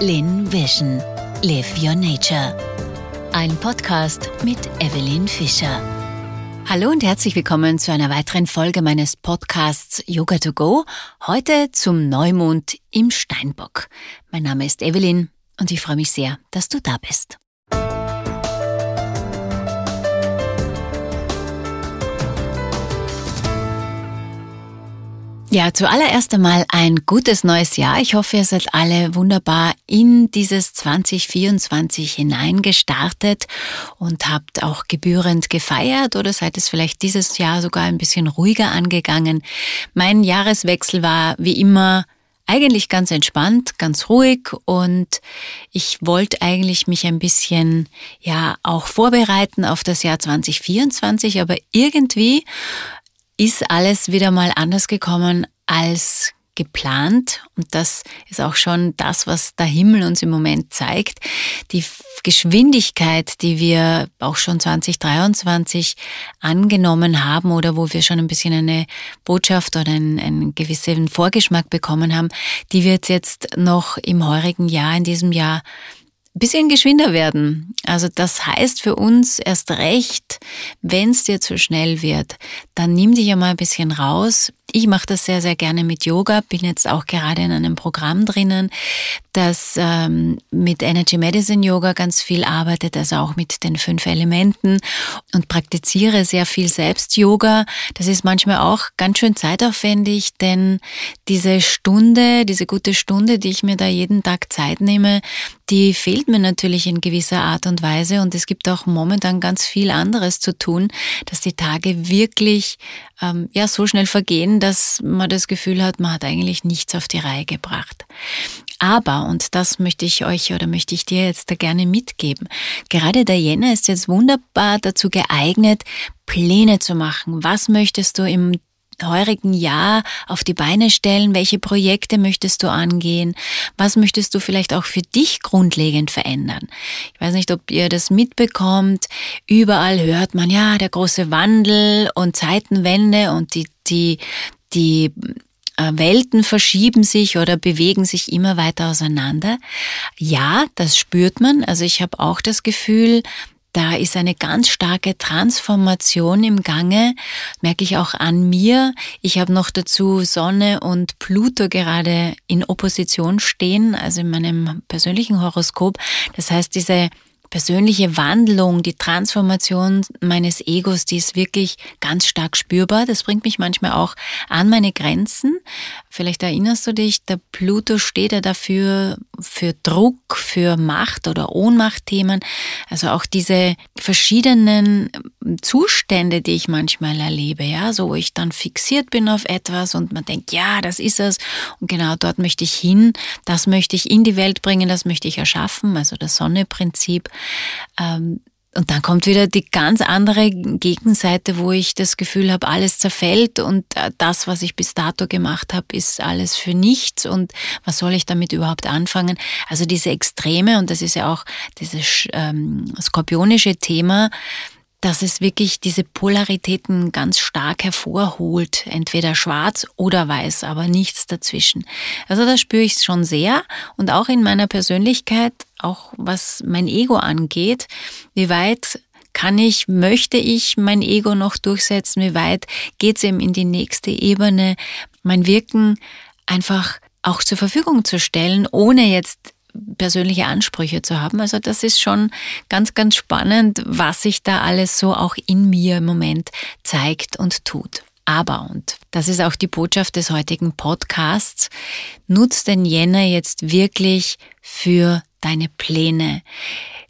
Lin Vision. Live Your Nature. Ein Podcast mit Evelyn Fischer. Hallo und herzlich willkommen zu einer weiteren Folge meines Podcasts Yoga to Go. Heute zum Neumond im Steinbock. Mein Name ist Evelyn und ich freue mich sehr, dass du da bist. Ja, zuallererst einmal ein gutes neues Jahr. Ich hoffe, ihr seid alle wunderbar in dieses 2024 hineingestartet und habt auch gebührend gefeiert oder seid es vielleicht dieses Jahr sogar ein bisschen ruhiger angegangen. Mein Jahreswechsel war wie immer eigentlich ganz entspannt, ganz ruhig und ich wollte eigentlich mich ein bisschen ja auch vorbereiten auf das Jahr 2024, aber irgendwie ist alles wieder mal anders gekommen als geplant. Und das ist auch schon das, was der Himmel uns im Moment zeigt. Die Geschwindigkeit, die wir auch schon 2023 angenommen haben oder wo wir schon ein bisschen eine Botschaft oder einen, einen gewissen Vorgeschmack bekommen haben, die wird jetzt noch im heurigen Jahr, in diesem Jahr bisschen geschwinder werden. Also das heißt für uns erst recht, wenn es dir zu schnell wird, dann nimm dich ja mal ein bisschen raus. Ich mache das sehr, sehr gerne mit Yoga, bin jetzt auch gerade in einem Programm drinnen, das ähm, mit Energy Medicine Yoga ganz viel arbeitet, also auch mit den fünf Elementen und praktiziere sehr viel selbst Yoga. Das ist manchmal auch ganz schön zeitaufwendig, denn diese Stunde, diese gute Stunde, die ich mir da jeden Tag Zeit nehme, die fehlt mir natürlich in gewisser Art und Weise und es gibt auch momentan ganz viel anderes zu tun, dass die Tage wirklich ähm, ja so schnell vergehen, dass man das Gefühl hat, man hat eigentlich nichts auf die Reihe gebracht. Aber, und das möchte ich euch oder möchte ich dir jetzt da gerne mitgeben, gerade der Jänner ist jetzt wunderbar dazu geeignet, Pläne zu machen. Was möchtest du im heurigen Jahr auf die Beine stellen? Welche Projekte möchtest du angehen? Was möchtest du vielleicht auch für dich grundlegend verändern? Ich weiß nicht, ob ihr das mitbekommt. Überall hört man ja der große Wandel und Zeitenwende und die, die, die äh, Welten verschieben sich oder bewegen sich immer weiter auseinander. Ja, das spürt man. Also ich habe auch das Gefühl, da ist eine ganz starke Transformation im Gange, merke ich auch an mir. Ich habe noch dazu Sonne und Pluto gerade in Opposition stehen, also in meinem persönlichen Horoskop. Das heißt, diese persönliche Wandlung, die Transformation meines Egos, die ist wirklich ganz stark spürbar. Das bringt mich manchmal auch an meine Grenzen. Vielleicht erinnerst du dich, der Pluto steht ja dafür für Druck, für Macht oder Ohnmachtthemen. Also auch diese verschiedenen Zustände, die ich manchmal erlebe, ja, so wo ich dann fixiert bin auf etwas und man denkt, ja, das ist es. Und genau dort möchte ich hin, das möchte ich in die Welt bringen, das möchte ich erschaffen, also das Sonneprinzip. Ähm, und dann kommt wieder die ganz andere Gegenseite, wo ich das Gefühl habe, alles zerfällt und äh, das, was ich bis dato gemacht habe, ist alles für nichts und was soll ich damit überhaupt anfangen? Also diese Extreme und das ist ja auch dieses ähm, skorpionische Thema, dass es wirklich diese Polaritäten ganz stark hervorholt, entweder schwarz oder weiß, aber nichts dazwischen. Also da spüre ich es schon sehr und auch in meiner Persönlichkeit, auch was mein Ego angeht, wie weit kann ich, möchte ich mein Ego noch durchsetzen, wie weit geht es eben in die nächste Ebene, mein Wirken einfach auch zur Verfügung zu stellen, ohne jetzt persönliche Ansprüche zu haben. Also das ist schon ganz, ganz spannend, was sich da alles so auch in mir im Moment zeigt und tut. Aber, und das ist auch die Botschaft des heutigen Podcasts, nutzt den Jänner jetzt wirklich für deine Pläne.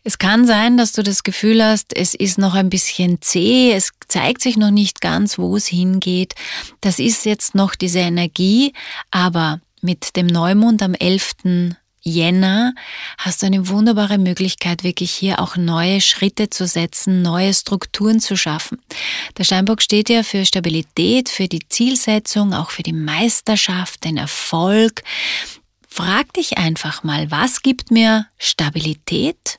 Es kann sein, dass du das Gefühl hast, es ist noch ein bisschen zäh, es zeigt sich noch nicht ganz, wo es hingeht. Das ist jetzt noch diese Energie, aber mit dem Neumond am 11. Jänner hast du eine wunderbare Möglichkeit, wirklich hier auch neue Schritte zu setzen, neue Strukturen zu schaffen. Der Steinbock steht ja für Stabilität, für die Zielsetzung, auch für die Meisterschaft, den Erfolg. Frag dich einfach mal, was gibt mir Stabilität?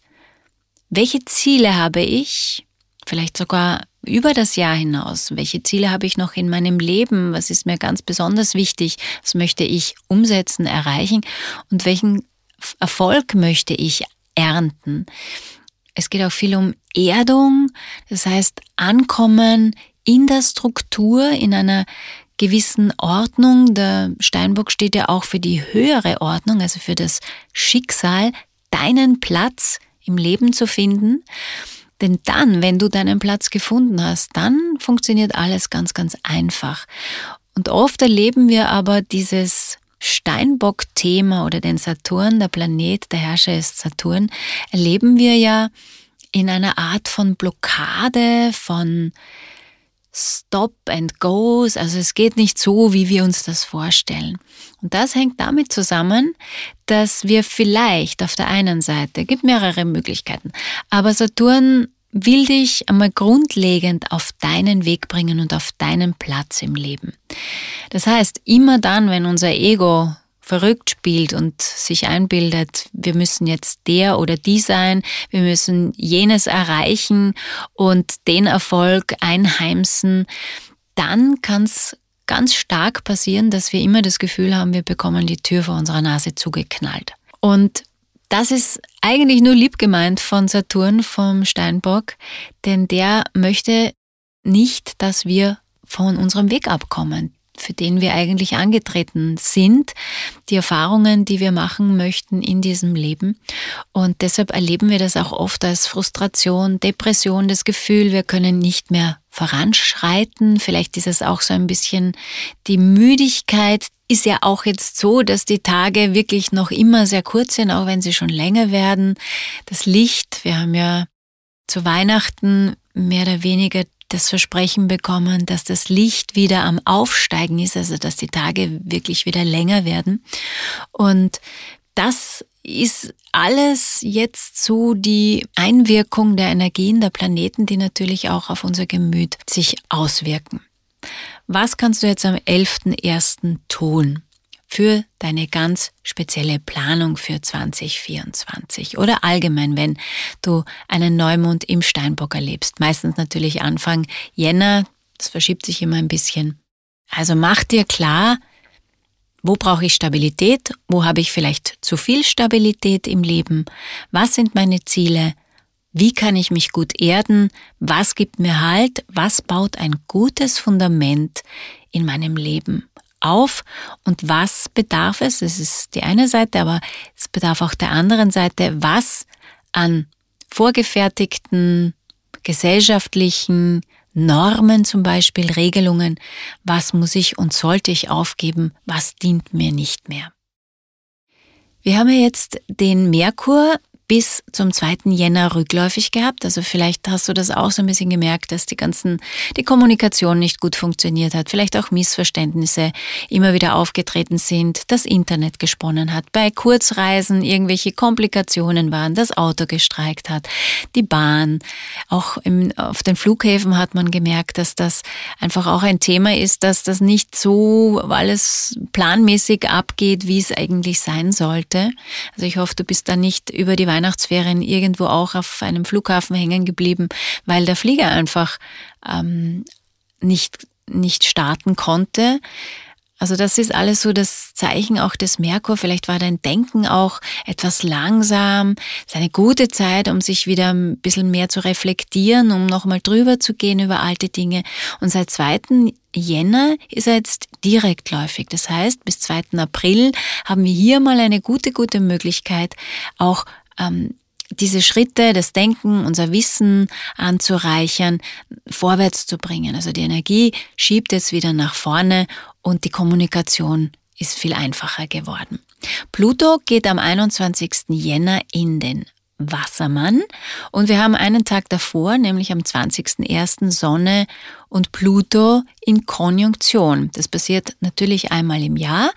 Welche Ziele habe ich? Vielleicht sogar über das Jahr hinaus? Welche Ziele habe ich noch in meinem Leben? Was ist mir ganz besonders wichtig? Was möchte ich umsetzen, erreichen? Und welchen Erfolg möchte ich ernten. Es geht auch viel um Erdung, das heißt Ankommen in der Struktur, in einer gewissen Ordnung. Der Steinbock steht ja auch für die höhere Ordnung, also für das Schicksal, deinen Platz im Leben zu finden. Denn dann, wenn du deinen Platz gefunden hast, dann funktioniert alles ganz, ganz einfach. Und oft erleben wir aber dieses Steinbock-Thema oder den Saturn, der Planet, der Herrscher ist Saturn, erleben wir ja in einer Art von Blockade, von Stop and Goes. Also es geht nicht so, wie wir uns das vorstellen. Und das hängt damit zusammen, dass wir vielleicht auf der einen Seite, gibt mehrere Möglichkeiten, aber Saturn will dich einmal grundlegend auf deinen Weg bringen und auf deinen Platz im Leben. Das heißt, immer dann, wenn unser Ego verrückt spielt und sich einbildet, wir müssen jetzt der oder die sein, wir müssen jenes erreichen und den Erfolg einheimsen, dann kann es ganz stark passieren, dass wir immer das Gefühl haben, wir bekommen die Tür vor unserer Nase zugeknallt. Und das ist eigentlich nur lieb gemeint von Saturn, vom Steinbock, denn der möchte nicht, dass wir von unserem Weg abkommen für den wir eigentlich angetreten sind, die Erfahrungen, die wir machen möchten in diesem Leben. Und deshalb erleben wir das auch oft als Frustration, Depression, das Gefühl, wir können nicht mehr voranschreiten. Vielleicht ist es auch so ein bisschen die Müdigkeit. Ist ja auch jetzt so, dass die Tage wirklich noch immer sehr kurz sind, auch wenn sie schon länger werden. Das Licht, wir haben ja zu Weihnachten mehr oder weniger das Versprechen bekommen, dass das Licht wieder am Aufsteigen ist, also dass die Tage wirklich wieder länger werden. Und das ist alles jetzt so die Einwirkung der Energien der Planeten, die natürlich auch auf unser Gemüt sich auswirken. Was kannst du jetzt am 11.01. tun? Für deine ganz spezielle Planung für 2024 oder allgemein, wenn du einen Neumond im Steinbock erlebst. Meistens natürlich Anfang Jänner, das verschiebt sich immer ein bisschen. Also mach dir klar, wo brauche ich Stabilität? Wo habe ich vielleicht zu viel Stabilität im Leben? Was sind meine Ziele? Wie kann ich mich gut erden? Was gibt mir Halt? Was baut ein gutes Fundament in meinem Leben? Auf und was bedarf es? Das ist die eine Seite, aber es bedarf auch der anderen Seite, was an vorgefertigten gesellschaftlichen Normen zum Beispiel, Regelungen, was muss ich und sollte ich aufgeben, was dient mir nicht mehr. Wir haben ja jetzt den Merkur bis zum 2. Jänner rückläufig gehabt. Also vielleicht hast du das auch so ein bisschen gemerkt, dass die ganzen, die Kommunikation nicht gut funktioniert hat, vielleicht auch Missverständnisse immer wieder aufgetreten sind, das Internet gesponnen hat, bei Kurzreisen irgendwelche Komplikationen waren, das Auto gestreikt hat, die Bahn. Auch im, auf den Flughäfen hat man gemerkt, dass das einfach auch ein Thema ist, dass das nicht so alles planmäßig abgeht, wie es eigentlich sein sollte. Also ich hoffe, du bist da nicht über die Weihnachten Weihnachtsferien irgendwo auch auf einem Flughafen hängen geblieben, weil der Flieger einfach ähm, nicht, nicht starten konnte. Also das ist alles so das Zeichen auch des Merkur. Vielleicht war dein Denken auch etwas langsam. Es ist eine gute Zeit, um sich wieder ein bisschen mehr zu reflektieren, um nochmal drüber zu gehen über alte Dinge. Und seit 2. Jänner ist er jetzt direktläufig. Das heißt, bis 2. April haben wir hier mal eine gute, gute Möglichkeit, auch ähm, diese Schritte, das Denken, unser Wissen anzureichern, vorwärts zu bringen. Also die Energie schiebt jetzt wieder nach vorne und die Kommunikation ist viel einfacher geworden. Pluto geht am 21. Jänner in den Wassermann und wir haben einen Tag davor, nämlich am 20.01. Sonne und Pluto in Konjunktion. Das passiert natürlich einmal im Jahr.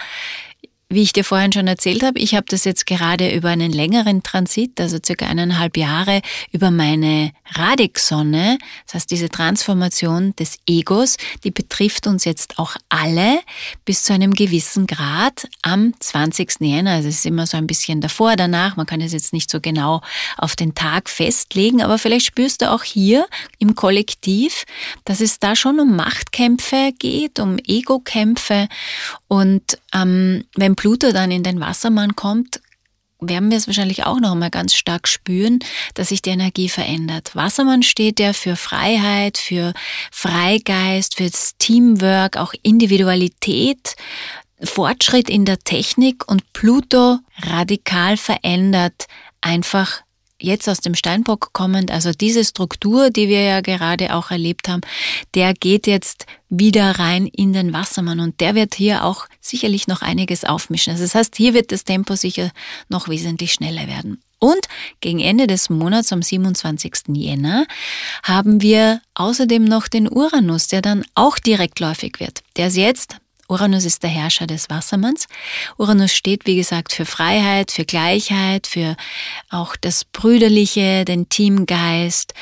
Wie ich dir vorhin schon erzählt habe, ich habe das jetzt gerade über einen längeren Transit, also circa eineinhalb Jahre, über meine Radixonne, das heißt diese Transformation des Egos, die betrifft uns jetzt auch alle bis zu einem gewissen Grad am 20. Jänner. Also es ist immer so ein bisschen davor, danach, man kann es jetzt nicht so genau auf den Tag festlegen, aber vielleicht spürst du auch hier im Kollektiv, dass es da schon um Machtkämpfe geht, um Ego-Kämpfe und ähm, wenn Pluto dann in den Wassermann kommt, werden wir es wahrscheinlich auch noch einmal ganz stark spüren, dass sich die Energie verändert. Wassermann steht ja für Freiheit, für Freigeist, für das Teamwork, auch Individualität, Fortschritt in der Technik und Pluto radikal verändert einfach jetzt aus dem Steinbock kommend, also diese Struktur, die wir ja gerade auch erlebt haben, der geht jetzt wieder rein in den Wassermann und der wird hier auch sicherlich noch einiges aufmischen. Also das heißt, hier wird das Tempo sicher noch wesentlich schneller werden. Und gegen Ende des Monats, am 27. Jänner, haben wir außerdem noch den Uranus, der dann auch direktläufig wird. Der ist jetzt Uranus ist der Herrscher des Wassermanns. Uranus steht, wie gesagt, für Freiheit, für Gleichheit, für auch das Brüderliche, den Teamgeist,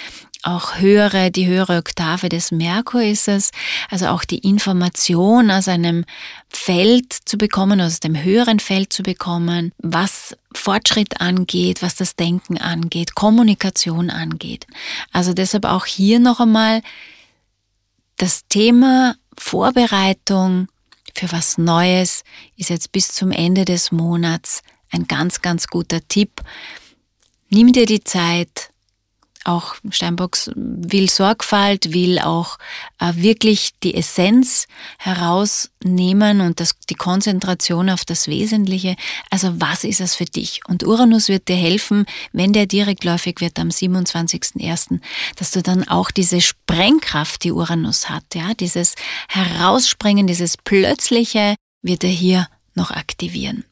auch höhere, die höhere Oktave des Merkur ist es, also auch die Information aus einem Feld zu bekommen, aus dem höheren Feld zu bekommen, was Fortschritt angeht, was das Denken angeht, Kommunikation angeht. Also deshalb auch hier noch einmal das Thema Vorbereitung, für was Neues ist jetzt bis zum Ende des Monats ein ganz, ganz guter Tipp. Nimm dir die Zeit, auch Steinbocks will Sorgfalt, will auch äh, wirklich die Essenz herausnehmen und das, die Konzentration auf das Wesentliche. Also was ist es für dich? Und Uranus wird dir helfen, wenn der direktläufig wird am 27.01., dass du dann auch diese Sprengkraft, die Uranus hat, ja, dieses Herausspringen, dieses Plötzliche, wird er hier noch aktivieren.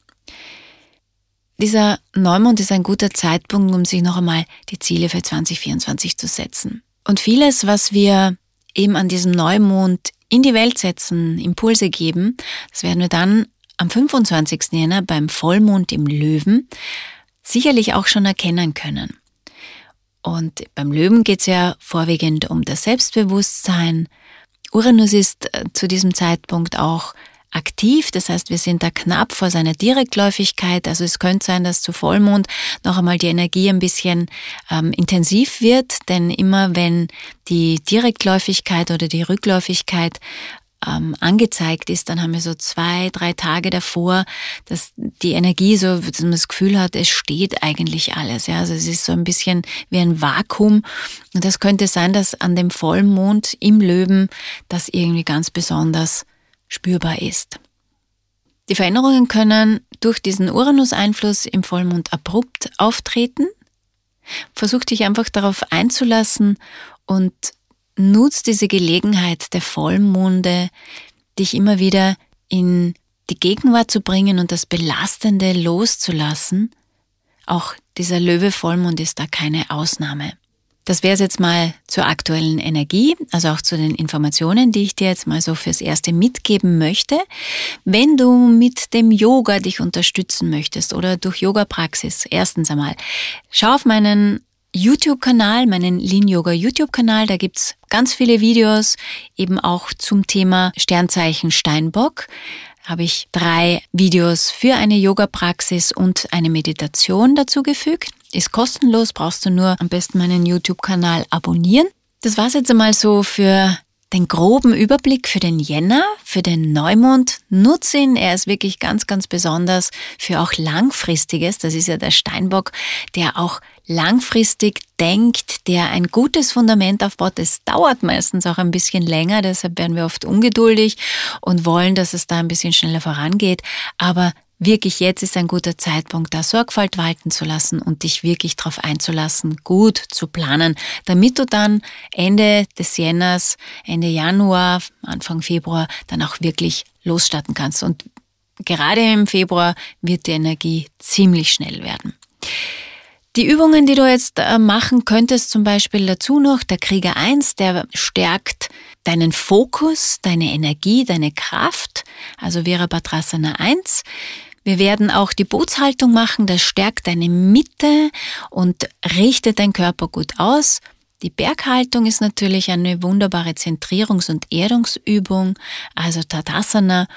Dieser Neumond ist ein guter Zeitpunkt, um sich noch einmal die Ziele für 2024 zu setzen. Und vieles, was wir eben an diesem Neumond in die Welt setzen, Impulse geben, das werden wir dann am 25. Jänner beim Vollmond im Löwen sicherlich auch schon erkennen können. Und beim Löwen geht es ja vorwiegend um das Selbstbewusstsein. Uranus ist äh, zu diesem Zeitpunkt auch aktiv. Das heißt, wir sind da knapp vor seiner Direktläufigkeit. Also es könnte sein, dass zu Vollmond noch einmal die Energie ein bisschen ähm, intensiv wird, denn immer wenn die Direktläufigkeit oder die Rückläufigkeit ähm, angezeigt ist, dann haben wir so zwei, drei Tage davor, dass die Energie so, dass man das Gefühl hat, es steht eigentlich alles. Ja, also es ist so ein bisschen wie ein Vakuum. Und das könnte sein, dass an dem Vollmond im Löwen das irgendwie ganz besonders spürbar ist. Die Veränderungen können durch diesen Uranus-Einfluss im Vollmond abrupt auftreten. Versuch dich einfach darauf einzulassen und nutz diese Gelegenheit der Vollmonde, dich immer wieder in die Gegenwart zu bringen und das Belastende loszulassen. Auch dieser Löwe-Vollmond ist da keine Ausnahme. Das wäre es jetzt mal zur aktuellen Energie, also auch zu den Informationen, die ich dir jetzt mal so fürs Erste mitgeben möchte. Wenn du mit dem Yoga dich unterstützen möchtest oder durch Yoga-Praxis, erstens einmal, schau auf meinen YouTube-Kanal, meinen Lean Yoga YouTube-Kanal. Da gibt's ganz viele Videos, eben auch zum Thema Sternzeichen Steinbock habe ich drei Videos für eine Yoga-Praxis und eine Meditation dazu gefügt. Ist kostenlos, brauchst du nur am besten meinen YouTube-Kanal abonnieren. Das war's jetzt einmal so für den groben Überblick für den Jänner, für den Neumond. Nutze ihn, er ist wirklich ganz, ganz besonders für auch langfristiges. Das ist ja der Steinbock, der auch langfristig denkt, der ein gutes Fundament aufbaut. Es dauert meistens auch ein bisschen länger, deshalb werden wir oft ungeduldig und wollen, dass es da ein bisschen schneller vorangeht. Aber wirklich jetzt ist ein guter Zeitpunkt, da Sorgfalt walten zu lassen und dich wirklich darauf einzulassen, gut zu planen, damit du dann Ende des Jänners, Ende Januar, Anfang Februar dann auch wirklich losstarten kannst. Und gerade im Februar wird die Energie ziemlich schnell werden. Die Übungen, die du jetzt äh, machen könntest, zum Beispiel dazu noch der Krieger 1, der stärkt deinen Fokus, deine Energie, deine Kraft, also Virabhadrasana 1. Wir werden auch die Bootshaltung machen, das stärkt deine Mitte und richtet deinen Körper gut aus. Die Berghaltung ist natürlich eine wunderbare Zentrierungs- und Erdungsübung, also Tadasana.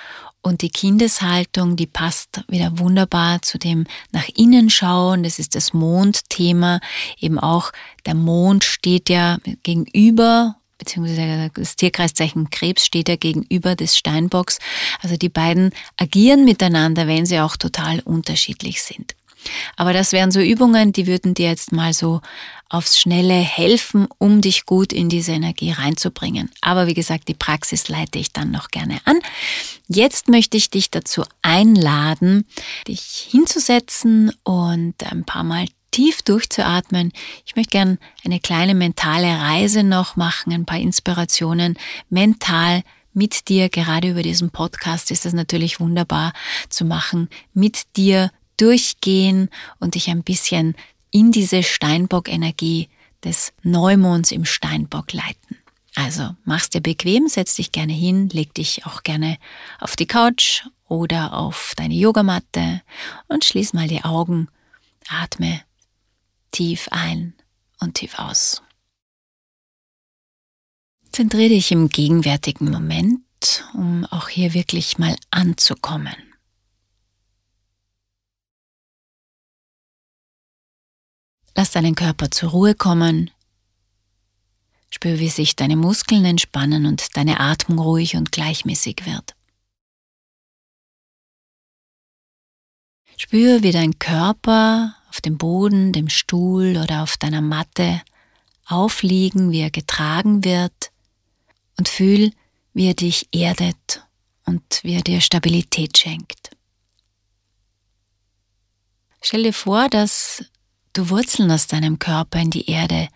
Und die Kindeshaltung, die passt wieder wunderbar zu dem nach innen schauen. Das ist das Mondthema. Eben auch der Mond steht ja gegenüber beziehungsweise das Tierkreiszeichen Krebs steht ja gegenüber des Steinbocks. Also die beiden agieren miteinander, wenn sie auch total unterschiedlich sind. Aber das wären so Übungen, die würden dir jetzt mal so aufs Schnelle helfen, um dich gut in diese Energie reinzubringen. Aber wie gesagt, die Praxis leite ich dann noch gerne an. Jetzt möchte ich dich dazu einladen, dich hinzusetzen und ein paar Mal tief durchzuatmen. Ich möchte gern eine kleine mentale Reise noch machen, ein paar Inspirationen mental mit dir. Gerade über diesen Podcast ist es natürlich wunderbar zu machen, mit dir durchgehen und dich ein bisschen in diese Steinbock-Energie des Neumonds im Steinbock leiten. Also mach's dir bequem, setz dich gerne hin, leg dich auch gerne auf die Couch oder auf deine Yogamatte und schließ mal die Augen, atme tief ein und tief aus. Zentriere dich im gegenwärtigen Moment, um auch hier wirklich mal anzukommen. Lass deinen Körper zur Ruhe kommen. Spür, wie sich deine Muskeln entspannen und deine Atmung ruhig und gleichmäßig wird. Spür, wie dein Körper auf dem Boden, dem Stuhl oder auf deiner Matte aufliegen, wie er getragen wird und fühl, wie er dich erdet und wie er dir Stabilität schenkt. Stell dir vor, dass du Wurzeln aus deinem Körper in die Erde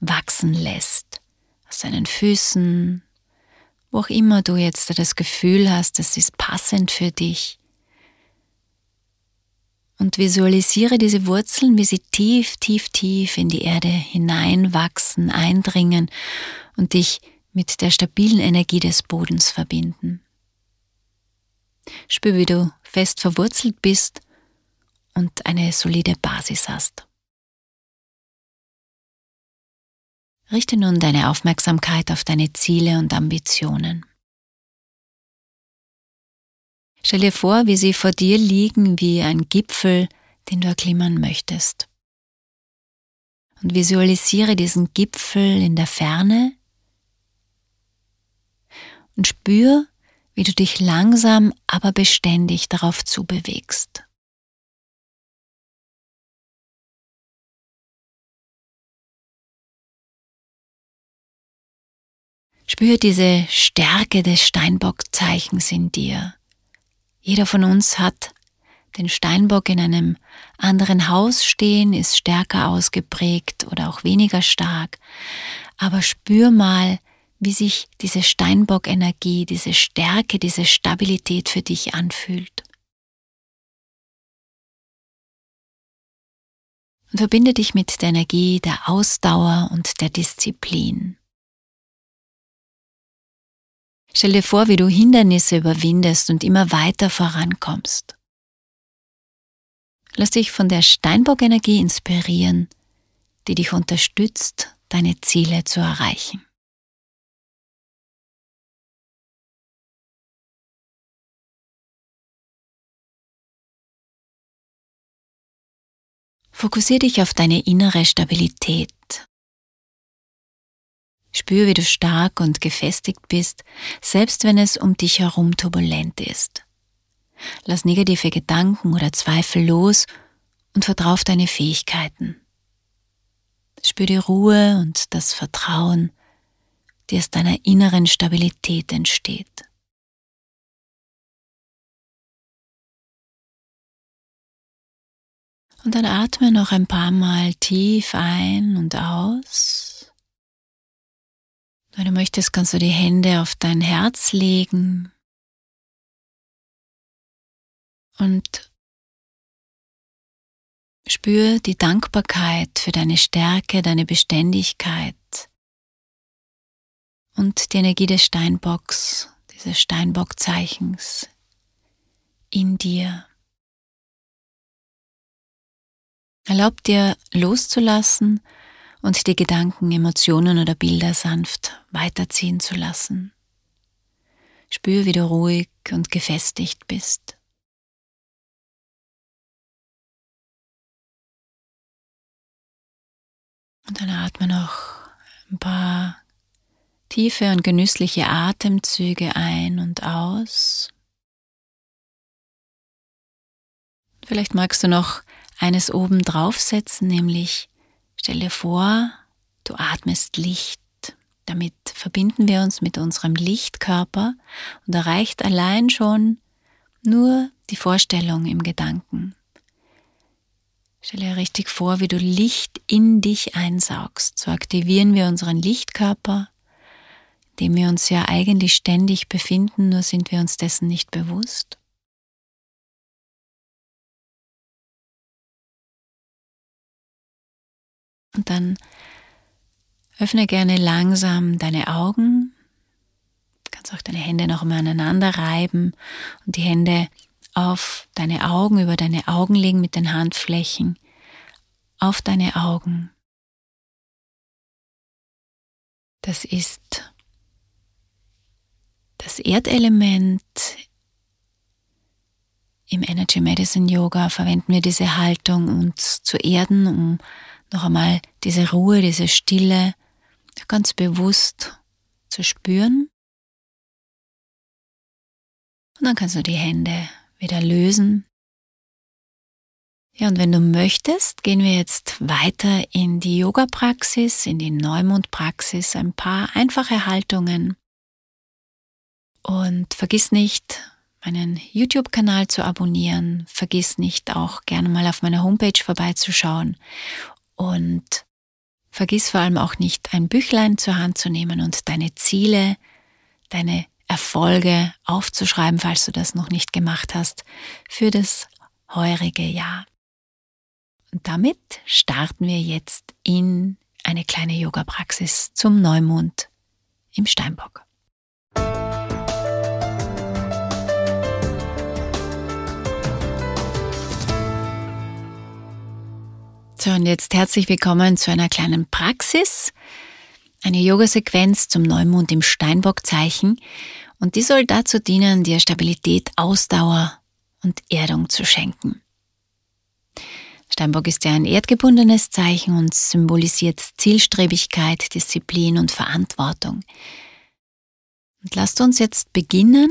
wachsen lässt, aus deinen Füßen, wo auch immer du jetzt das Gefühl hast, das ist passend für dich. Und visualisiere diese Wurzeln, wie sie tief, tief, tief in die Erde hineinwachsen, eindringen und dich mit der stabilen Energie des Bodens verbinden. Spür, wie du fest verwurzelt bist und eine solide Basis hast. Richte nun deine Aufmerksamkeit auf deine Ziele und Ambitionen. Stell dir vor, wie sie vor dir liegen wie ein Gipfel, den du erklimmen möchtest. Und visualisiere diesen Gipfel in der Ferne und spür, wie du dich langsam, aber beständig darauf zubewegst. Spür diese Stärke des Steinbockzeichens in dir. Jeder von uns hat den Steinbock in einem anderen Haus stehen, ist stärker ausgeprägt oder auch weniger stark. Aber spür mal, wie sich diese Steinbock-Energie, diese Stärke, diese Stabilität für dich anfühlt. Und verbinde dich mit der Energie der Ausdauer und der Disziplin. Stell dir vor, wie du Hindernisse überwindest und immer weiter vorankommst. Lass dich von der Steinbock-Energie inspirieren, die dich unterstützt, deine Ziele zu erreichen. Fokussiere dich auf deine innere Stabilität. Spür, wie du stark und gefestigt bist, selbst wenn es um dich herum turbulent ist. Lass negative Gedanken oder Zweifel los und vertrau auf deine Fähigkeiten. Spür die Ruhe und das Vertrauen, die aus deiner inneren Stabilität entsteht. Und dann atme noch ein paar Mal tief ein und aus. Wenn du möchtest, kannst du die Hände auf dein Herz legen und spür die Dankbarkeit für deine Stärke, deine Beständigkeit und die Energie des Steinbocks, dieses Steinbockzeichens in dir. Erlaub dir loszulassen und die Gedanken, Emotionen oder Bilder sanft weiterziehen zu lassen. Spür, wie du ruhig und gefestigt bist. Und dann atme noch ein paar tiefe und genüssliche Atemzüge ein und aus. Vielleicht magst du noch eines oben draufsetzen, nämlich stell dir vor, du atmest Licht. Damit verbinden wir uns mit unserem Lichtkörper und erreicht allein schon nur die Vorstellung im Gedanken. Stell dir richtig vor, wie du Licht in dich einsaugst. So aktivieren wir unseren Lichtkörper, in dem wir uns ja eigentlich ständig befinden, nur sind wir uns dessen nicht bewusst. Und dann öffne gerne langsam deine Augen. Du kannst auch deine Hände noch mal aneinander reiben und die Hände auf deine Augen, über deine Augen legen mit den Handflächen, auf deine Augen. Das ist das Erdelement. Im Energy Medicine Yoga verwenden wir diese Haltung, uns zu erden, um noch einmal diese Ruhe, diese Stille ganz bewusst zu spüren. Und dann kannst du die Hände wieder lösen. Ja, und wenn du möchtest, gehen wir jetzt weiter in die Yoga-Praxis, in die Neumond-Praxis, ein paar einfache Haltungen. Und vergiss nicht, meinen YouTube-Kanal zu abonnieren. Vergiss nicht auch gerne mal auf meiner Homepage vorbeizuschauen und vergiss vor allem auch nicht, ein Büchlein zur Hand zu nehmen und deine Ziele, deine Erfolge aufzuschreiben, falls du das noch nicht gemacht hast, für das heurige Jahr. Und damit starten wir jetzt in eine kleine Yoga-Praxis zum Neumond im Steinbock. So, und jetzt herzlich willkommen zu einer kleinen Praxis, eine Yoga-Sequenz zum Neumond im Steinbockzeichen. Und die soll dazu dienen, dir Stabilität, Ausdauer und Erdung zu schenken. Steinbock ist ja ein erdgebundenes Zeichen und symbolisiert Zielstrebigkeit, Disziplin und Verantwortung. Und lasst uns jetzt beginnen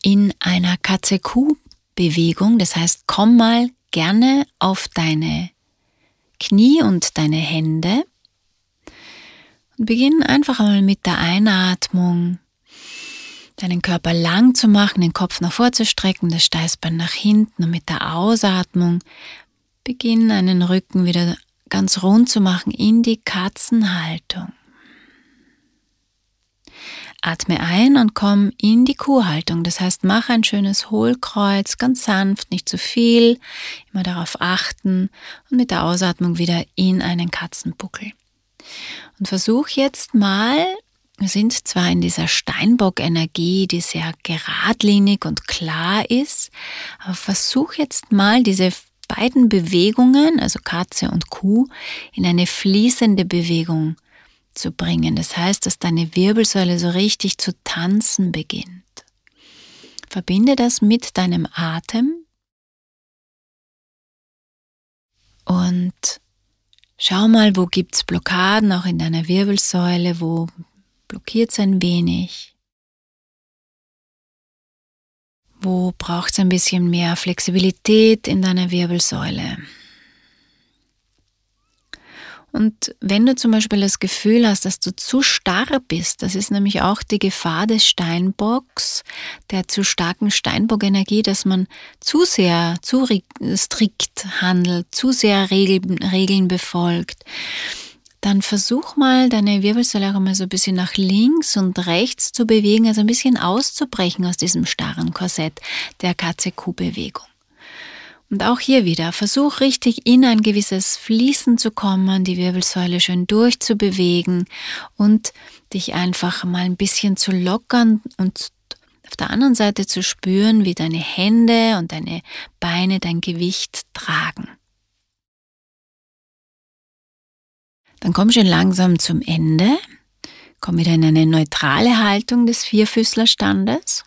in einer Katze-Kuh-Bewegung. Das heißt, komm mal gerne auf deine Knie und deine Hände. Und beginn einfach einmal mit der Einatmung, deinen Körper lang zu machen, den Kopf nach vorzustrecken, das Steißbein nach hinten und mit der Ausatmung beginn einen Rücken wieder ganz rund zu machen in die Katzenhaltung. Atme ein und komm in die Kuhhaltung. Das heißt, mach ein schönes Hohlkreuz, ganz sanft, nicht zu viel, immer darauf achten und mit der Ausatmung wieder in einen Katzenbuckel. Und versuch jetzt mal, wir sind zwar in dieser Steinbock-Energie, die sehr geradlinig und klar ist, aber versuch jetzt mal diese beiden Bewegungen, also Katze und Kuh, in eine fließende Bewegung zu bringen. Das heißt, dass deine Wirbelsäule so richtig zu tanzen beginnt. Verbinde das mit deinem Atem und schau mal, wo gibt es Blockaden auch in deiner Wirbelsäule, wo blockiert es ein wenig. Wo braucht es ein bisschen mehr Flexibilität in deiner Wirbelsäule? Und wenn du zum Beispiel das Gefühl hast, dass du zu starr bist, das ist nämlich auch die Gefahr des Steinbocks, der zu starken Steinbock-Energie, dass man zu sehr, zu strikt handelt, zu sehr Regeln, Regeln befolgt, dann versuch mal deine Wirbelsäule auch mal so ein bisschen nach links und rechts zu bewegen, also ein bisschen auszubrechen aus diesem starren Korsett der Katze-Kuh-Bewegung. Und auch hier wieder, versuch richtig in ein gewisses Fließen zu kommen, die Wirbelsäule schön durchzubewegen und dich einfach mal ein bisschen zu lockern und auf der anderen Seite zu spüren, wie deine Hände und deine Beine dein Gewicht tragen. Dann komm schon langsam zum Ende. Komm wieder in eine neutrale Haltung des Vierfüßlerstandes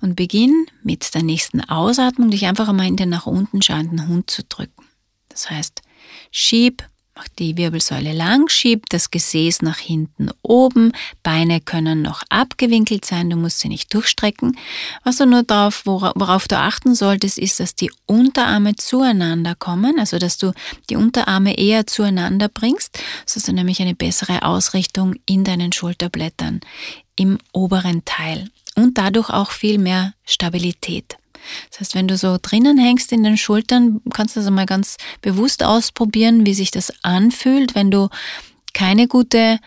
und beginn mit der nächsten Ausatmung dich einfach einmal in den nach unten schauenden Hund zu drücken. Das heißt, schieb Mach die Wirbelsäule lang, schieb das Gesäß nach hinten oben. Beine können noch abgewinkelt sein, du musst sie nicht durchstrecken. Was du nur darauf, worauf du achten solltest, ist, dass die Unterarme zueinander kommen, also dass du die Unterarme eher zueinander bringst, so dass du nämlich eine bessere Ausrichtung in deinen Schulterblättern im oberen Teil und dadurch auch viel mehr Stabilität. Das heißt, wenn du so drinnen hängst in den Schultern, kannst du das mal ganz bewusst ausprobieren, wie sich das anfühlt, wenn du keine gute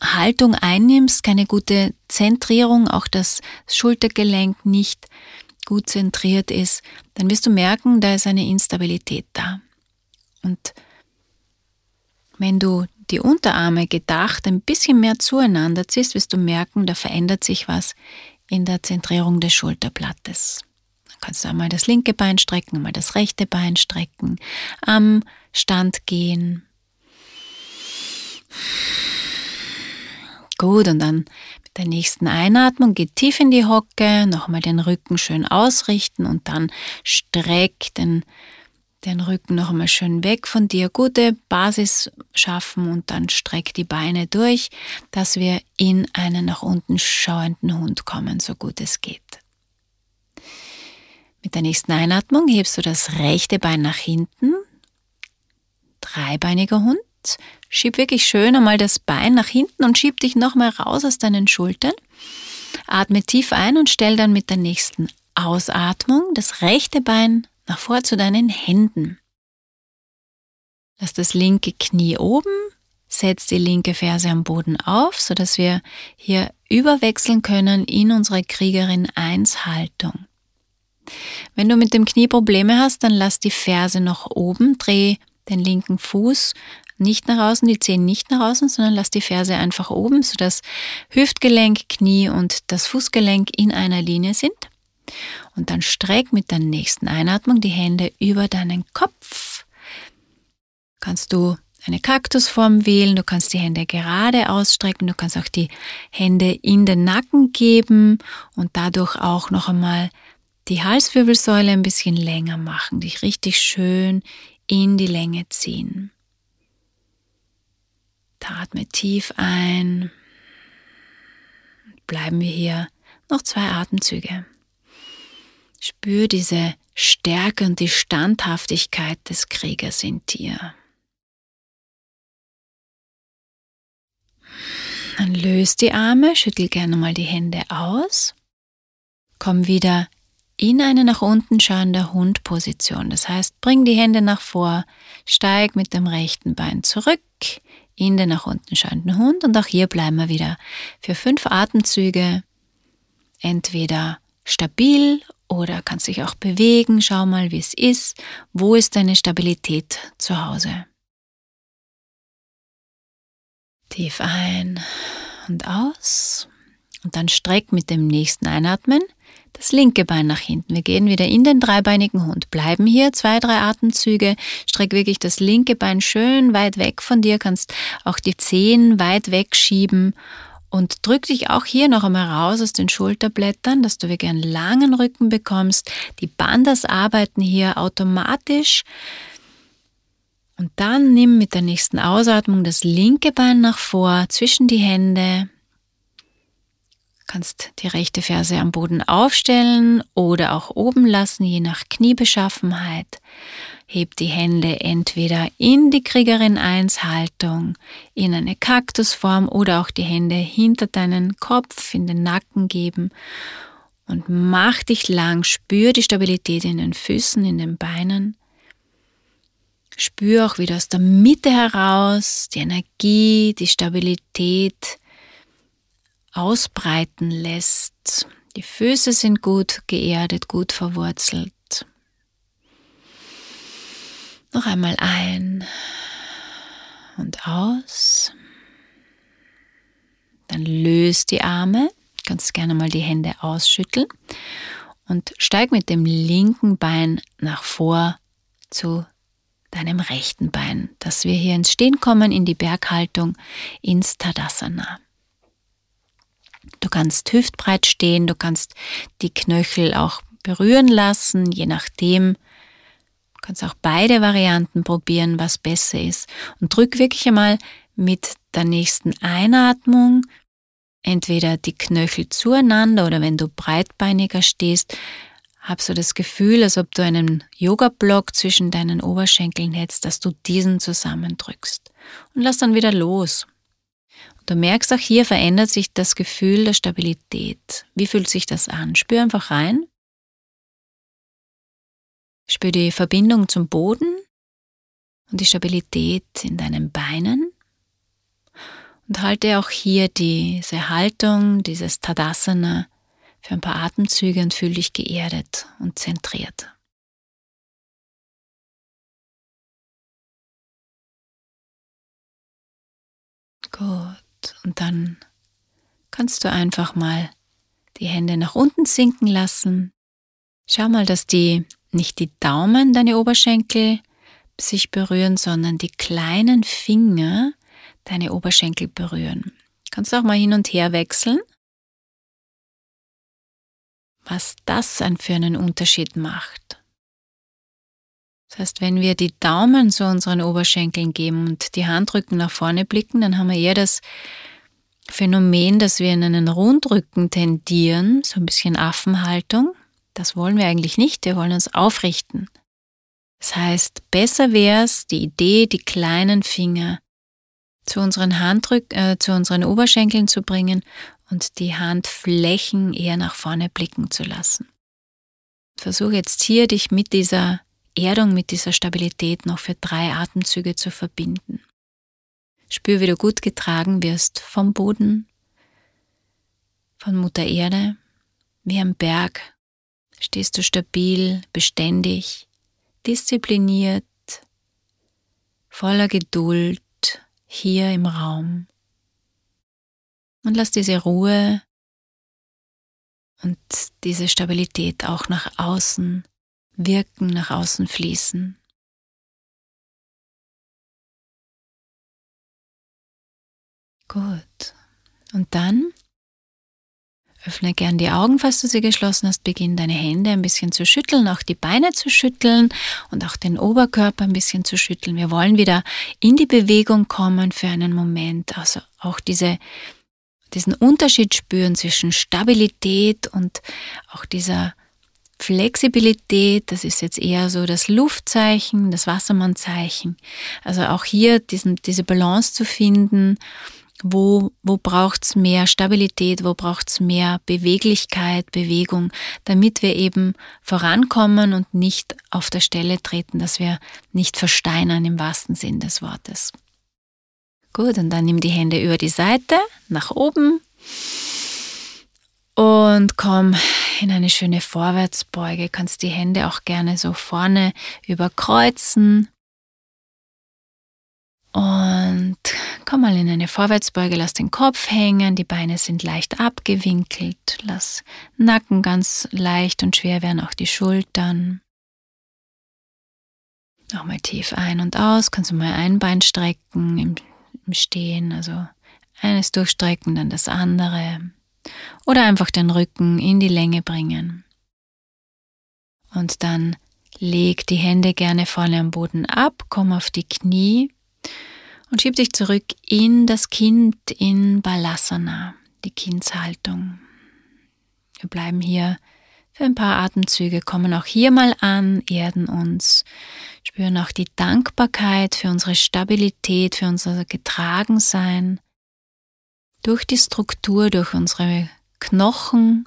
Haltung einnimmst, keine gute Zentrierung, auch das Schultergelenk nicht gut zentriert ist, dann wirst du merken, da ist eine Instabilität da. Und wenn du die Unterarme gedacht ein bisschen mehr zueinander ziehst, wirst du merken, da verändert sich was in der Zentrierung des Schulterblattes. Dann kannst du einmal das linke Bein strecken, einmal das rechte Bein strecken, am Stand gehen. Gut, und dann mit der nächsten Einatmung geht tief in die Hocke, nochmal den Rücken schön ausrichten und dann streck den den Rücken noch einmal schön weg von dir, gute Basis schaffen und dann streck die Beine durch, dass wir in einen nach unten schauenden Hund kommen, so gut es geht. Mit der nächsten Einatmung hebst du das rechte Bein nach hinten, dreibeiniger Hund, schieb wirklich schön einmal das Bein nach hinten und schieb dich nochmal raus aus deinen Schultern. Atme tief ein und stell dann mit der nächsten Ausatmung das rechte Bein nach vor zu deinen Händen. Lass das linke Knie oben, setz die linke Ferse am Boden auf, sodass wir hier überwechseln können in unsere Kriegerin 1 Haltung. Wenn du mit dem Knie Probleme hast, dann lass die Ferse noch oben, dreh den linken Fuß nicht nach außen, die Zehen nicht nach außen, sondern lass die Ferse einfach oben, sodass Hüftgelenk, Knie und das Fußgelenk in einer Linie sind. Und dann streck mit der nächsten Einatmung die Hände über deinen Kopf. Kannst du eine Kaktusform wählen, du kannst die Hände gerade ausstrecken, du kannst auch die Hände in den Nacken geben und dadurch auch noch einmal die Halswirbelsäule ein bisschen länger machen, dich richtig schön in die Länge ziehen. atme tief ein. Bleiben wir hier noch zwei Atemzüge. Spür diese Stärke und die Standhaftigkeit des Kriegers in dir. Dann löst die Arme, schüttel gerne mal die Hände aus. Komm wieder in eine nach unten schauende Hundposition. Das heißt, bring die Hände nach vor, steig mit dem rechten Bein zurück in den nach unten schauenden Hund und auch hier bleiben wir wieder für fünf Atemzüge entweder stabil oder kannst dich auch bewegen. Schau mal, wie es ist. Wo ist deine Stabilität zu Hause? Tief ein und aus. Und dann streck mit dem nächsten Einatmen das linke Bein nach hinten. Wir gehen wieder in den dreibeinigen Hund. Bleiben hier zwei, drei Atemzüge. Streck wirklich das linke Bein schön weit weg von dir. Kannst auch die Zehen weit wegschieben und drück dich auch hier noch einmal raus aus den Schulterblättern, dass du wirklich einen langen Rücken bekommst. Die Bandas arbeiten hier automatisch. Und dann nimm mit der nächsten Ausatmung das linke Bein nach vor, zwischen die Hände. Du kannst die rechte Ferse am Boden aufstellen oder auch oben lassen, je nach Kniebeschaffenheit. Heb die Hände entweder in die Kriegerin 1 Haltung, in eine Kaktusform oder auch die Hände hinter deinen Kopf, in den Nacken geben und mach dich lang, spür die Stabilität in den Füßen, in den Beinen. Spür auch wieder aus der Mitte heraus die Energie, die Stabilität ausbreiten lässt. Die Füße sind gut geerdet, gut verwurzelt. Noch einmal ein und aus. Dann löst die Arme, kannst gerne mal die Hände ausschütteln und steig mit dem linken Bein nach vor zu deinem rechten Bein, dass wir hier ins Stehen kommen, in die Berghaltung, ins Tadasana. Du kannst hüftbreit stehen, du kannst die Knöchel auch berühren lassen, je nachdem, kannst auch beide Varianten probieren, was besser ist. Und drück wirklich einmal mit der nächsten Einatmung entweder die Knöchel zueinander oder wenn du breitbeiniger stehst, hab du das Gefühl, als ob du einen Yoga-Block zwischen deinen Oberschenkeln hättest, dass du diesen zusammendrückst. Und lass dann wieder los. Und du merkst auch hier verändert sich das Gefühl der Stabilität. Wie fühlt sich das an? Spür einfach rein. Spür die Verbindung zum Boden und die Stabilität in deinen Beinen. Und halte auch hier diese Haltung, dieses Tadasana für ein paar Atemzüge und fühle dich geerdet und zentriert. Gut, und dann kannst du einfach mal die Hände nach unten sinken lassen. Schau mal, dass die nicht die Daumen deine Oberschenkel sich berühren, sondern die kleinen Finger deine Oberschenkel berühren. Kannst auch mal hin und her wechseln. Was das für einen Unterschied macht. Das heißt, wenn wir die Daumen zu unseren Oberschenkeln geben und die Handrücken nach vorne blicken, dann haben wir eher das Phänomen, dass wir in einen Rundrücken tendieren, so ein bisschen Affenhaltung. Das wollen wir eigentlich nicht, wir wollen uns aufrichten. Das heißt, besser wäre es, die Idee, die kleinen Finger zu unseren Handrück äh, zu unseren Oberschenkeln zu bringen und die Handflächen eher nach vorne blicken zu lassen. Versuche jetzt hier dich mit dieser Erdung, mit dieser Stabilität noch für drei Atemzüge zu verbinden. Spür, wie du gut getragen wirst vom Boden, von Mutter Erde, wie am Berg. Stehst du stabil, beständig, diszipliniert, voller Geduld, hier im Raum. Und lass diese Ruhe und diese Stabilität auch nach außen wirken, nach außen fließen. Gut. Und dann Öffne gern die Augen, falls du sie geschlossen hast. Beginn deine Hände ein bisschen zu schütteln, auch die Beine zu schütteln und auch den Oberkörper ein bisschen zu schütteln. Wir wollen wieder in die Bewegung kommen für einen Moment. Also auch diese, diesen Unterschied spüren zwischen Stabilität und auch dieser Flexibilität, das ist jetzt eher so das Luftzeichen, das Wassermannzeichen. Also auch hier diesen, diese Balance zu finden wo, wo braucht's mehr Stabilität, wo braucht's mehr Beweglichkeit, Bewegung, damit wir eben vorankommen und nicht auf der Stelle treten, dass wir nicht versteinern im wahrsten Sinn des Wortes. Gut, und dann nimm die Hände über die Seite, nach oben und komm in eine schöne Vorwärtsbeuge. Kannst die Hände auch gerne so vorne überkreuzen und komm mal in eine Vorwärtsbeuge, lass den Kopf hängen, die Beine sind leicht abgewinkelt, lass Nacken ganz leicht und schwer werden, auch die Schultern. Nochmal tief ein und aus, kannst du mal ein Bein strecken im, im Stehen, also eines durchstrecken, dann das andere. Oder einfach den Rücken in die Länge bringen. Und dann leg die Hände gerne vorne am Boden ab, komm auf die Knie und schieb dich zurück in das Kind in Balasana, die Kindshaltung. Wir bleiben hier für ein paar Atemzüge, kommen auch hier mal an, erden uns, spüren auch die Dankbarkeit für unsere Stabilität, für unser Getragensein, durch die Struktur, durch unsere Knochen.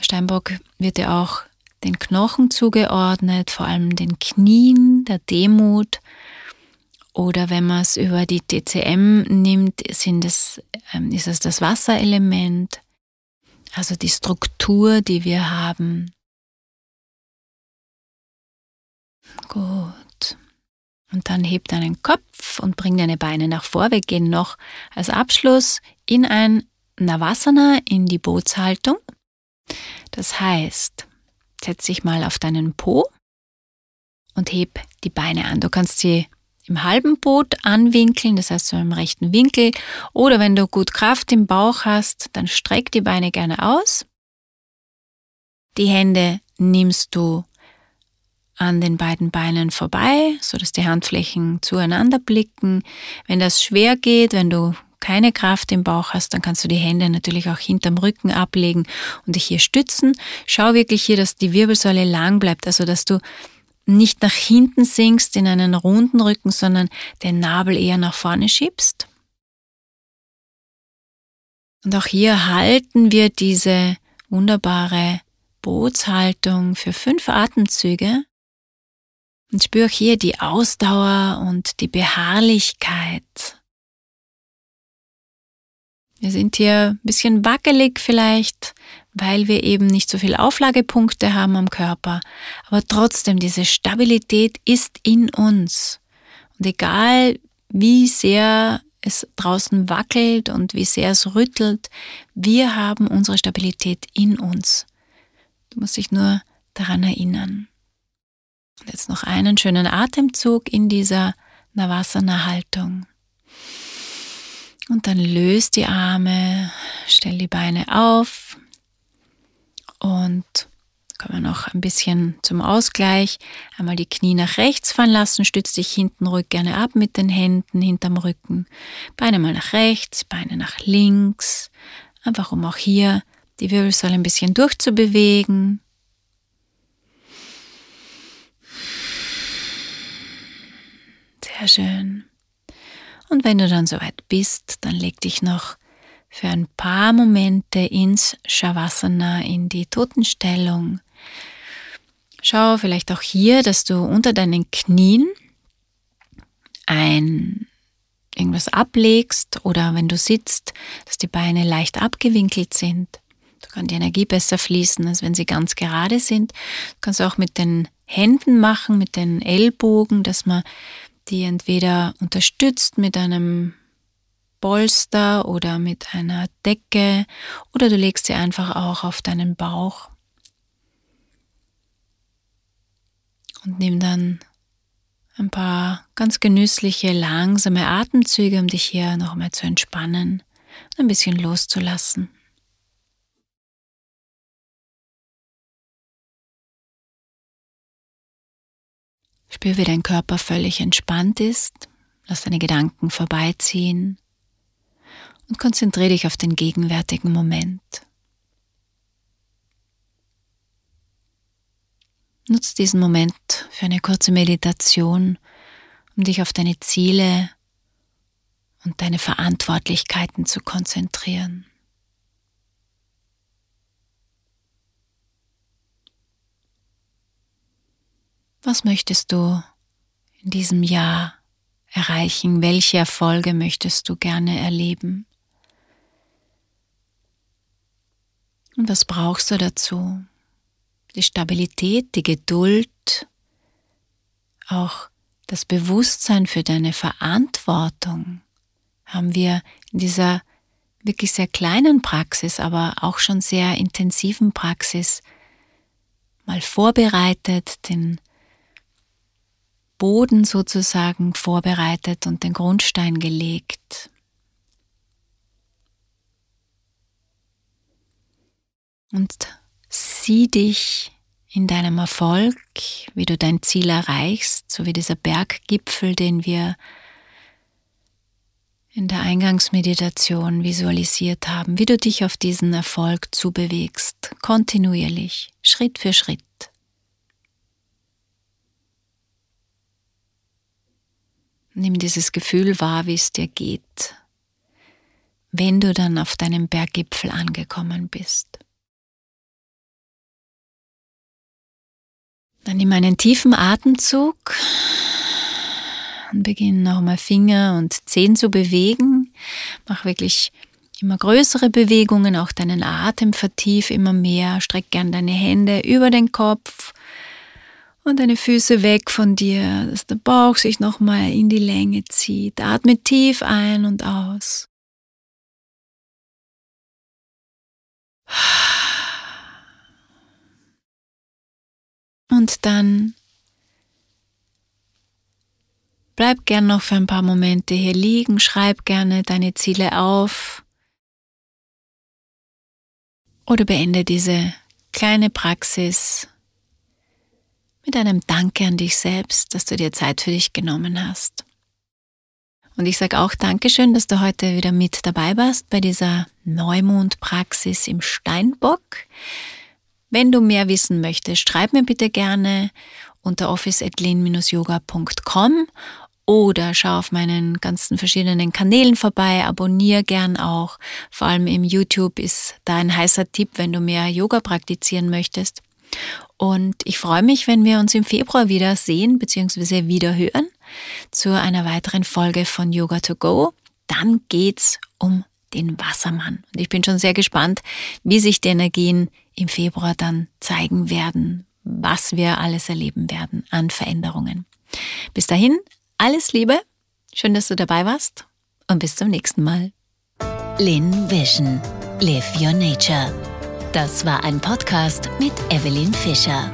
Steinbock wird ja auch den Knochen zugeordnet, vor allem den Knien, der Demut, oder wenn man es über die DCM nimmt, sind es, ähm, ist es das Wasserelement, also die Struktur, die wir haben. Gut. Und dann heb deinen Kopf und bring deine Beine nach vor. Wir gehen noch als Abschluss in ein Navasana, in die Bootshaltung. Das heißt, setz dich mal auf deinen Po und heb die Beine an. Du kannst sie im halben Boot anwinkeln, das heißt so im rechten Winkel. Oder wenn du gut Kraft im Bauch hast, dann streck die Beine gerne aus. Die Hände nimmst du an den beiden Beinen vorbei, so dass die Handflächen zueinander blicken. Wenn das schwer geht, wenn du keine Kraft im Bauch hast, dann kannst du die Hände natürlich auch hinterm Rücken ablegen und dich hier stützen. Schau wirklich hier, dass die Wirbelsäule lang bleibt, also dass du nicht nach hinten sinkst in einen runden Rücken, sondern den Nabel eher nach vorne schiebst. Und auch hier halten wir diese wunderbare Bootshaltung für fünf Atemzüge. Und spür auch hier die Ausdauer und die Beharrlichkeit. Wir sind hier ein bisschen wackelig vielleicht, weil wir eben nicht so viele Auflagepunkte haben am Körper. Aber trotzdem, diese Stabilität ist in uns. Und egal wie sehr es draußen wackelt und wie sehr es rüttelt, wir haben unsere Stabilität in uns. Du musst dich nur daran erinnern. Und jetzt noch einen schönen Atemzug in dieser Navasana-Haltung. Und dann löst die Arme, stell die Beine auf und kommen wir noch ein bisschen zum Ausgleich. Einmal die Knie nach rechts fallen lassen, stütz dich hinten ruhig gerne ab mit den Händen hinterm Rücken. Beine mal nach rechts, Beine nach links. Einfach um auch hier die Wirbelsäule ein bisschen durchzubewegen. Sehr schön. Und wenn du dann soweit bist, dann leg dich noch für ein paar Momente ins Shavasana, in die Totenstellung. Schau vielleicht auch hier, dass du unter deinen Knien ein irgendwas ablegst oder wenn du sitzt, dass die Beine leicht abgewinkelt sind. Da kann die Energie besser fließen, als wenn sie ganz gerade sind. Du kannst auch mit den Händen machen, mit den Ellbogen, dass man die entweder unterstützt mit einem Polster oder mit einer Decke oder du legst sie einfach auch auf deinen Bauch und nimm dann ein paar ganz genüssliche, langsame Atemzüge, um dich hier nochmal zu entspannen und ein bisschen loszulassen. Spür, wie dein Körper völlig entspannt ist. Lass deine Gedanken vorbeiziehen und konzentriere dich auf den gegenwärtigen Moment. Nutz diesen Moment für eine kurze Meditation, um dich auf deine Ziele und deine Verantwortlichkeiten zu konzentrieren. Was möchtest du in diesem Jahr erreichen? Welche Erfolge möchtest du gerne erleben? Und was brauchst du dazu? Die Stabilität, die Geduld, auch das Bewusstsein für deine Verantwortung haben wir in dieser wirklich sehr kleinen Praxis, aber auch schon sehr intensiven Praxis mal vorbereitet, den Boden sozusagen vorbereitet und den Grundstein gelegt. Und sieh dich in deinem Erfolg, wie du dein Ziel erreichst, so wie dieser Berggipfel, den wir in der Eingangsmeditation visualisiert haben, wie du dich auf diesen Erfolg zubewegst, kontinuierlich, Schritt für Schritt. Nimm dieses Gefühl wahr, wie es dir geht, wenn du dann auf deinem Berggipfel angekommen bist. Dann nimm einen tiefen Atemzug und beginn nochmal Finger und Zehen zu bewegen. Mach wirklich immer größere Bewegungen, auch deinen Atem vertief immer mehr. Streck gern deine Hände über den Kopf und deine Füße weg von dir, dass der Bauch sich nochmal in die Länge zieht. Atme tief ein und aus. Und dann bleib gern noch für ein paar Momente hier liegen, schreib gerne deine Ziele auf oder beende diese kleine Praxis mit einem Danke an dich selbst, dass du dir Zeit für dich genommen hast. Und ich sage auch Dankeschön, dass du heute wieder mit dabei warst bei dieser Neumondpraxis im Steinbock. Wenn du mehr wissen möchtest, schreib mir bitte gerne unter office.lin-yoga.com oder schau auf meinen ganzen verschiedenen Kanälen vorbei, abonniere gern auch. Vor allem im YouTube ist da ein heißer Tipp, wenn du mehr Yoga praktizieren möchtest. Und ich freue mich, wenn wir uns im Februar wieder sehen bzw. wieder hören zu einer weiteren Folge von Yoga to Go. Dann geht's um den Wassermann. Und ich bin schon sehr gespannt, wie sich die Energien im Februar dann zeigen werden, was wir alles erleben werden an Veränderungen. Bis dahin, alles Liebe, schön, dass du dabei warst und bis zum nächsten Mal. Lin Vision. Live Your Nature. Das war ein Podcast mit Evelyn Fischer.